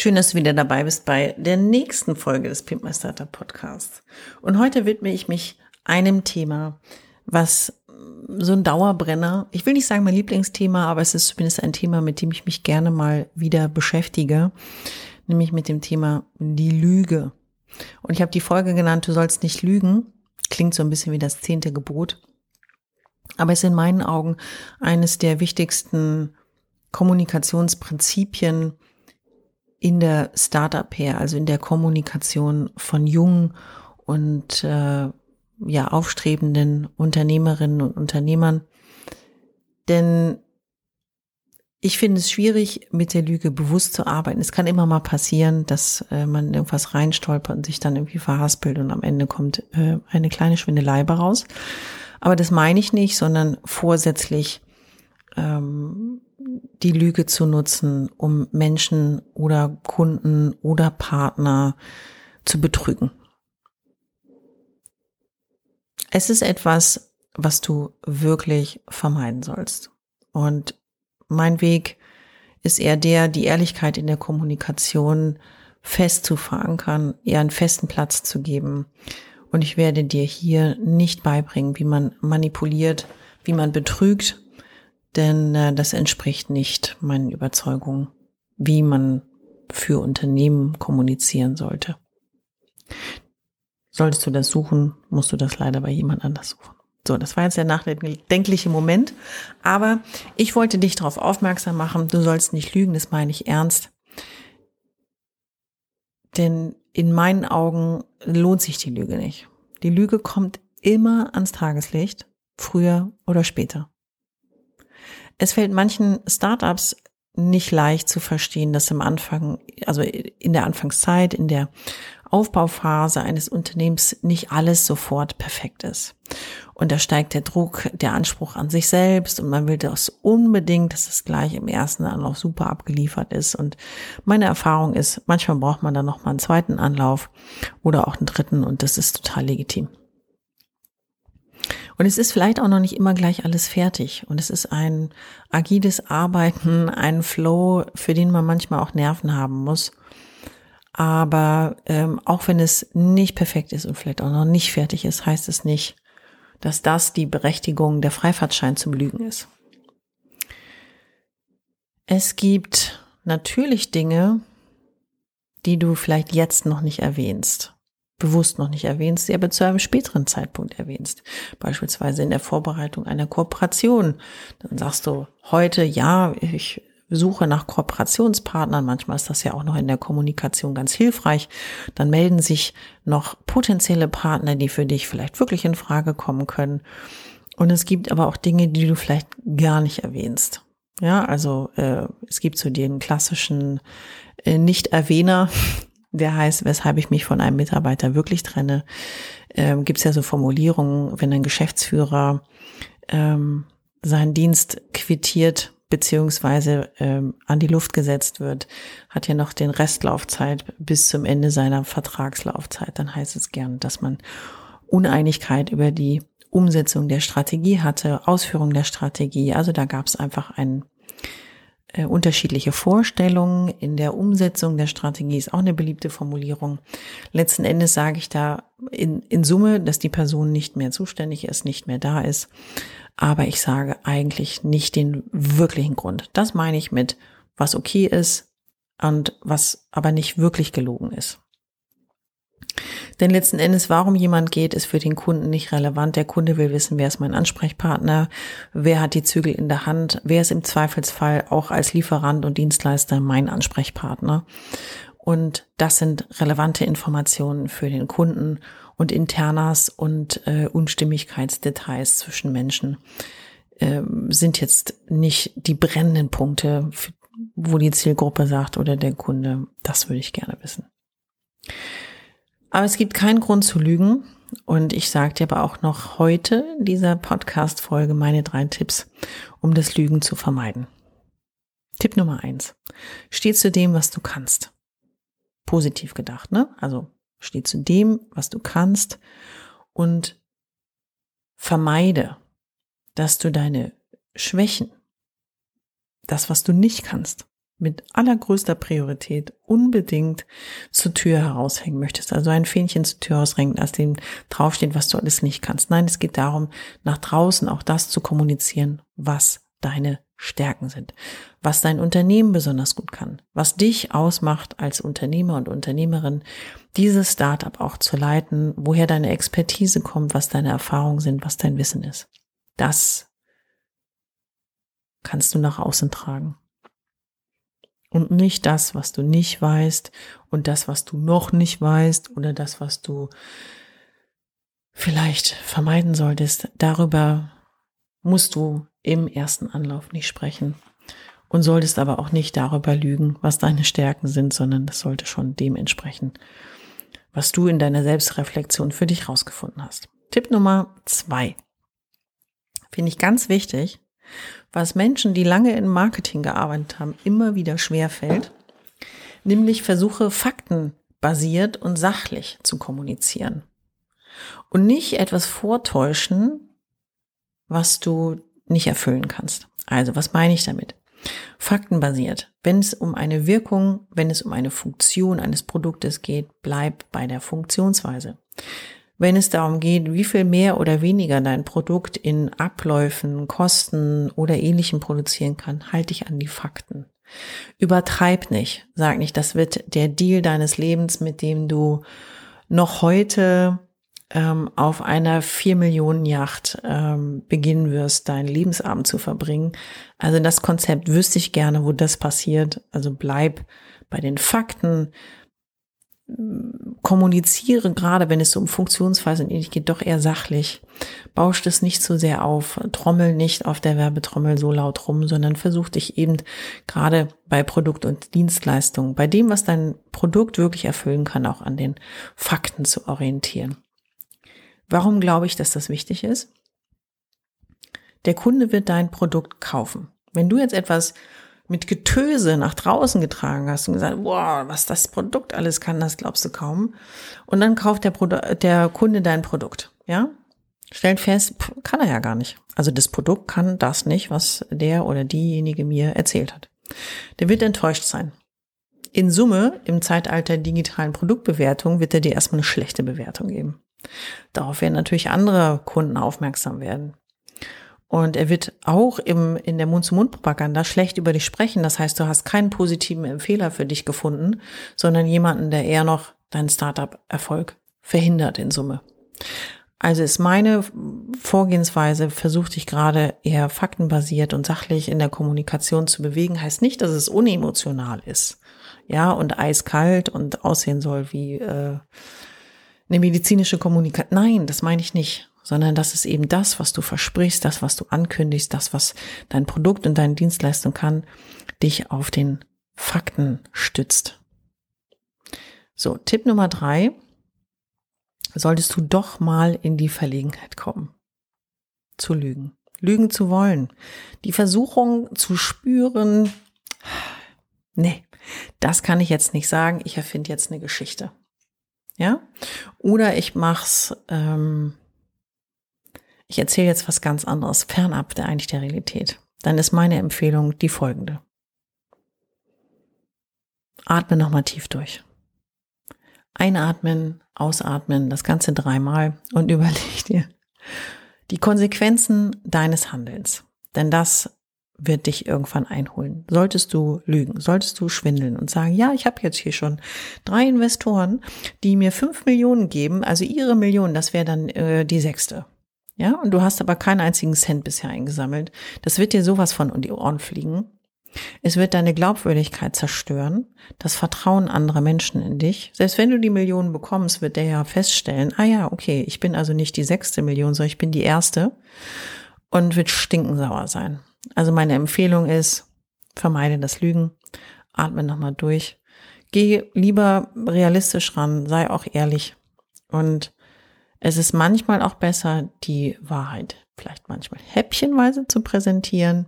Schön, dass du wieder dabei bist bei der nächsten Folge des Pimp My Startup Podcasts. Und heute widme ich mich einem Thema, was so ein Dauerbrenner. Ich will nicht sagen mein Lieblingsthema, aber es ist zumindest ein Thema, mit dem ich mich gerne mal wieder beschäftige, nämlich mit dem Thema die Lüge. Und ich habe die Folge genannt, du sollst nicht lügen. Klingt so ein bisschen wie das zehnte Gebot. Aber es ist in meinen Augen eines der wichtigsten Kommunikationsprinzipien in der Startup her, also in der Kommunikation von jungen und äh, ja, aufstrebenden Unternehmerinnen und Unternehmern. Denn ich finde es schwierig, mit der Lüge bewusst zu arbeiten. Es kann immer mal passieren, dass äh, man irgendwas reinstolpert und sich dann irgendwie verhaspelt und am Ende kommt äh, eine kleine Schwindelei raus. Aber das meine ich nicht, sondern vorsätzlich ähm, die Lüge zu nutzen, um Menschen oder Kunden oder Partner zu betrügen. Es ist etwas, was du wirklich vermeiden sollst. Und mein Weg ist eher der, die Ehrlichkeit in der Kommunikation fest zu verankern, ihr einen festen Platz zu geben. Und ich werde dir hier nicht beibringen, wie man manipuliert, wie man betrügt, denn äh, das entspricht nicht meinen Überzeugungen, wie man für Unternehmen kommunizieren sollte. Solltest du das suchen, musst du das leider bei jemand anders suchen. So, das war jetzt der nachdenkliche Moment. Aber ich wollte dich darauf aufmerksam machen, du sollst nicht lügen, das meine ich ernst. Denn in meinen Augen lohnt sich die Lüge nicht. Die Lüge kommt immer ans Tageslicht, früher oder später. Es fällt manchen Startups nicht leicht zu verstehen, dass im Anfang, also in der Anfangszeit, in der Aufbauphase eines Unternehmens nicht alles sofort perfekt ist. Und da steigt der Druck, der Anspruch an sich selbst und man will das unbedingt, dass es gleich im ersten Anlauf super abgeliefert ist. Und meine Erfahrung ist, manchmal braucht man dann noch mal einen zweiten Anlauf oder auch einen dritten und das ist total legitim. Und es ist vielleicht auch noch nicht immer gleich alles fertig. Und es ist ein agiles Arbeiten, ein Flow, für den man manchmal auch Nerven haben muss. Aber ähm, auch wenn es nicht perfekt ist und vielleicht auch noch nicht fertig ist, heißt es nicht, dass das die Berechtigung der Freifahrtschein zum Lügen ist. Es gibt natürlich Dinge, die du vielleicht jetzt noch nicht erwähnst, bewusst noch nicht erwähnst, die aber zu einem späteren Zeitpunkt erwähnst. Beispielsweise in der Vorbereitung einer Kooperation. Dann sagst du heute, ja, ich Suche nach Kooperationspartnern. Manchmal ist das ja auch noch in der Kommunikation ganz hilfreich. Dann melden sich noch potenzielle Partner, die für dich vielleicht wirklich in Frage kommen können. Und es gibt aber auch Dinge, die du vielleicht gar nicht erwähnst. Ja, also äh, es gibt so den klassischen äh, Nicht-Erwähner, der heißt, weshalb ich mich von einem Mitarbeiter wirklich trenne. Ähm, gibt es ja so Formulierungen, wenn ein Geschäftsführer ähm, seinen Dienst quittiert, beziehungsweise ähm, an die Luft gesetzt wird, hat ja noch den Restlaufzeit bis zum Ende seiner Vertragslaufzeit. Dann heißt es gern, dass man Uneinigkeit über die Umsetzung der Strategie hatte, Ausführung der Strategie. Also da gab es einfach ein, äh, unterschiedliche Vorstellungen in der Umsetzung der Strategie ist auch eine beliebte Formulierung. Letzten Endes sage ich da in, in Summe, dass die Person nicht mehr zuständig ist, nicht mehr da ist aber ich sage eigentlich nicht den wirklichen Grund. Das meine ich mit, was okay ist und was aber nicht wirklich gelogen ist. Denn letzten Endes, warum jemand geht, ist für den Kunden nicht relevant. Der Kunde will wissen, wer ist mein Ansprechpartner, wer hat die Zügel in der Hand, wer ist im Zweifelsfall auch als Lieferant und Dienstleister mein Ansprechpartner. Und das sind relevante Informationen für den Kunden und Internas und äh, Unstimmigkeitsdetails zwischen Menschen äh, sind jetzt nicht die brennenden Punkte, wo die Zielgruppe sagt oder der Kunde, das würde ich gerne wissen. Aber es gibt keinen Grund zu lügen. Und ich sage dir aber auch noch heute in dieser Podcast-Folge meine drei Tipps, um das Lügen zu vermeiden. Tipp Nummer eins. Steh zu dem, was du kannst. Positiv gedacht, ne? Also steh zu dem, was du kannst und vermeide, dass du deine Schwächen, das, was du nicht kannst, mit allergrößter Priorität unbedingt zur Tür heraushängen möchtest. Also ein Fähnchen zur Tür heraushängen, als dem draufsteht, was du alles nicht kannst. Nein, es geht darum, nach draußen auch das zu kommunizieren, was deine Stärken sind, was dein Unternehmen besonders gut kann, was dich ausmacht als Unternehmer und Unternehmerin, dieses Startup auch zu leiten, woher deine Expertise kommt, was deine Erfahrungen sind, was dein Wissen ist. Das kannst du nach außen tragen und nicht das, was du nicht weißt und das, was du noch nicht weißt oder das, was du vielleicht vermeiden solltest. Darüber musst du im ersten Anlauf nicht sprechen und solltest aber auch nicht darüber lügen, was deine Stärken sind, sondern das sollte schon dem entsprechen, was du in deiner Selbstreflexion für dich rausgefunden hast. Tipp Nummer zwei. Finde ich ganz wichtig was Menschen, die lange in Marketing gearbeitet haben, immer wieder schwer fällt, nämlich versuche faktenbasiert und sachlich zu kommunizieren und nicht etwas vortäuschen, was du nicht erfüllen kannst. Also, was meine ich damit? Faktenbasiert. Wenn es um eine Wirkung, wenn es um eine Funktion eines Produktes geht, bleib bei der Funktionsweise wenn es darum geht, wie viel mehr oder weniger dein Produkt in Abläufen, Kosten oder ähnlichem produzieren kann, halte dich an die Fakten. Übertreib nicht. Sag nicht, das wird der Deal deines Lebens, mit dem du noch heute ähm, auf einer vier Millionen Yacht ähm, beginnen wirst, deinen Lebensabend zu verbringen. Also das Konzept wüsste ich gerne, wo das passiert. Also bleib bei den Fakten kommuniziere, gerade wenn es um Funktionsweise und ähnlich geht, doch eher sachlich. Bauscht es nicht so sehr auf, trommel nicht auf der Werbetrommel so laut rum, sondern versuch dich eben gerade bei Produkt und Dienstleistungen, bei dem, was dein Produkt wirklich erfüllen kann, auch an den Fakten zu orientieren. Warum glaube ich, dass das wichtig ist? Der Kunde wird dein Produkt kaufen. Wenn du jetzt etwas mit Getöse nach draußen getragen hast und gesagt, boah, was das Produkt alles kann, das glaubst du kaum. Und dann kauft der, Produ der Kunde dein Produkt, ja? Stellt fest, pff, kann er ja gar nicht. Also das Produkt kann das nicht, was der oder diejenige mir erzählt hat. Der wird enttäuscht sein. In Summe, im Zeitalter digitalen Produktbewertung, wird er dir erstmal eine schlechte Bewertung geben. Darauf werden natürlich andere Kunden aufmerksam werden. Und er wird auch im, in der Mund-zu-Mund-Propaganda schlecht über dich sprechen. Das heißt, du hast keinen positiven Empfehler für dich gefunden, sondern jemanden, der eher noch deinen Startup-Erfolg verhindert in Summe. Also ist meine Vorgehensweise, versucht dich gerade eher faktenbasiert und sachlich in der Kommunikation zu bewegen, heißt nicht, dass es unemotional ist. Ja, und eiskalt und aussehen soll wie äh, eine medizinische Kommunikation. Nein, das meine ich nicht sondern das ist eben das, was du versprichst, das, was du ankündigst, das, was dein Produkt und deine Dienstleistung kann, dich auf den Fakten stützt. So, Tipp Nummer drei, solltest du doch mal in die Verlegenheit kommen, zu lügen, lügen zu wollen, die Versuchung zu spüren, nee, das kann ich jetzt nicht sagen, ich erfinde jetzt eine Geschichte. Ja? Oder ich mach's ähm, ich erzähle jetzt was ganz anderes, fernab der eigentlich der Realität, dann ist meine Empfehlung die folgende. Atme nochmal tief durch. Einatmen, ausatmen, das Ganze dreimal und überleg dir die Konsequenzen deines Handelns. Denn das wird dich irgendwann einholen. Solltest du lügen, solltest du schwindeln und sagen, ja, ich habe jetzt hier schon drei Investoren, die mir fünf Millionen geben, also ihre Millionen, das wäre dann äh, die sechste. Ja, und du hast aber keinen einzigen Cent bisher eingesammelt. Das wird dir sowas von um die Ohren fliegen. Es wird deine Glaubwürdigkeit zerstören, das Vertrauen anderer Menschen in dich. Selbst wenn du die Millionen bekommst, wird der ja feststellen, ah ja, okay, ich bin also nicht die sechste Million, sondern ich bin die erste und wird stinkensauer sein. Also meine Empfehlung ist, vermeide das Lügen, atme nochmal durch, geh lieber realistisch ran, sei auch ehrlich und es ist manchmal auch besser, die Wahrheit vielleicht manchmal häppchenweise zu präsentieren,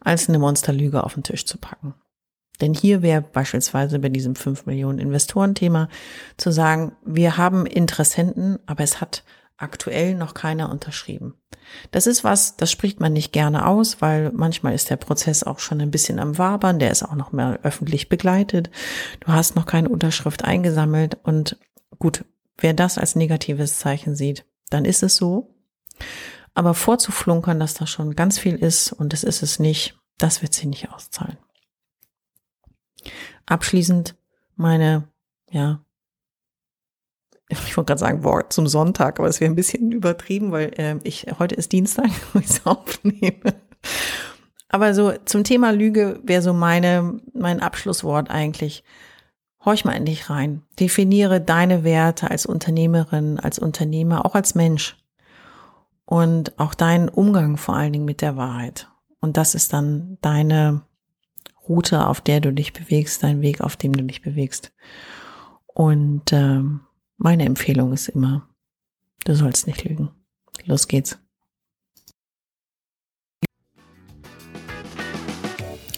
als eine Monsterlüge auf den Tisch zu packen. Denn hier wäre beispielsweise bei diesem 5 Millionen Investoren-Thema zu sagen, wir haben Interessenten, aber es hat aktuell noch keiner unterschrieben. Das ist was, das spricht man nicht gerne aus, weil manchmal ist der Prozess auch schon ein bisschen am Wabern, der ist auch noch mehr öffentlich begleitet. Du hast noch keine Unterschrift eingesammelt und gut, wer das als negatives Zeichen sieht, dann ist es so. Aber vorzuflunkern, dass da schon ganz viel ist und es ist es nicht, das wird sie nicht auszahlen. Abschließend meine, ja, ich wollte gerade sagen Wort zum Sonntag, aber es wäre ein bisschen übertrieben, weil äh, ich heute ist Dienstag, wo ich es aufnehme. Aber so zum Thema Lüge wäre so meine mein Abschlusswort eigentlich. Horch mal in dich rein. Definiere deine Werte als Unternehmerin, als Unternehmer, auch als Mensch. Und auch deinen Umgang vor allen Dingen mit der Wahrheit. Und das ist dann deine Route, auf der du dich bewegst, dein Weg, auf dem du dich bewegst. Und ähm, meine Empfehlung ist immer, du sollst nicht lügen. Los geht's.